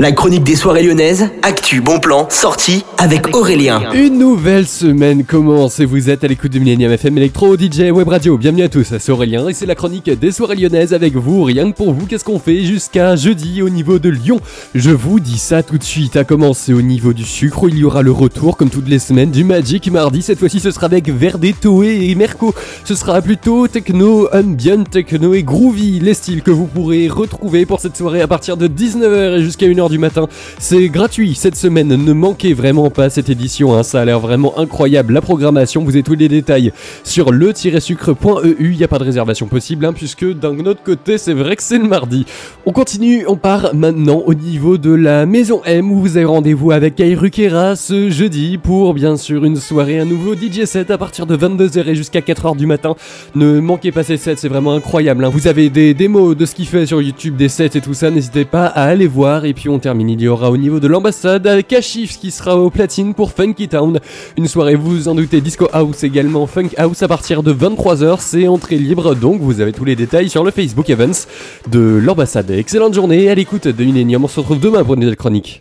La chronique des soirées lyonnaises, actu, bon plan, sortie avec Aurélien. Une nouvelle semaine commence et vous êtes à l'écoute de Millennium FM Electro, DJ, Web Radio. Bienvenue à tous, c'est Aurélien et c'est la chronique des soirées lyonnaises avec vous. Rien que pour vous, qu'est-ce qu'on fait jusqu'à jeudi au niveau de Lyon? Je vous dis ça tout de suite. À commencer au niveau du sucre, il y aura le retour, comme toutes les semaines, du Magic Mardi. Cette fois-ci, ce sera avec Verde, Toé et Merco. Ce sera plutôt techno, ambient, techno et groovy, les styles que vous pourrez retrouver pour cette soirée à partir de 19h et jusqu'à 1h du matin. C'est gratuit cette semaine, ne manquez vraiment pas cette édition, hein. ça a l'air vraiment incroyable. La programmation, vous avez tous les détails sur le-sucre.eu, il n'y a pas de réservation possible, hein, puisque d'un autre côté, c'est vrai que c'est le mardi. On continue, on part maintenant au niveau de la Maison M, où vous avez rendez-vous avec Kairukera ce jeudi pour bien sûr une soirée, un nouveau DJ set à partir de 22h et jusqu'à 4h du matin. Ne manquez pas ces sets, c'est vraiment incroyable. Hein. Vous avez des démos de ce qu'il fait sur YouTube, des sets et tout ça, n'hésitez pas à aller voir. Et puis on termine, il y aura au niveau de l'ambassade avec Ashif qui sera au platine pour Funky Town. Une soirée, vous vous en doutez, Disco House également, Funk House à partir de 23h, c'est entrée libre, donc vous avez tous les détails sur le Facebook Events de l'ambassade. Excellente journée, à l'écoute de Millennium, on se retrouve demain pour une nouvelle chronique.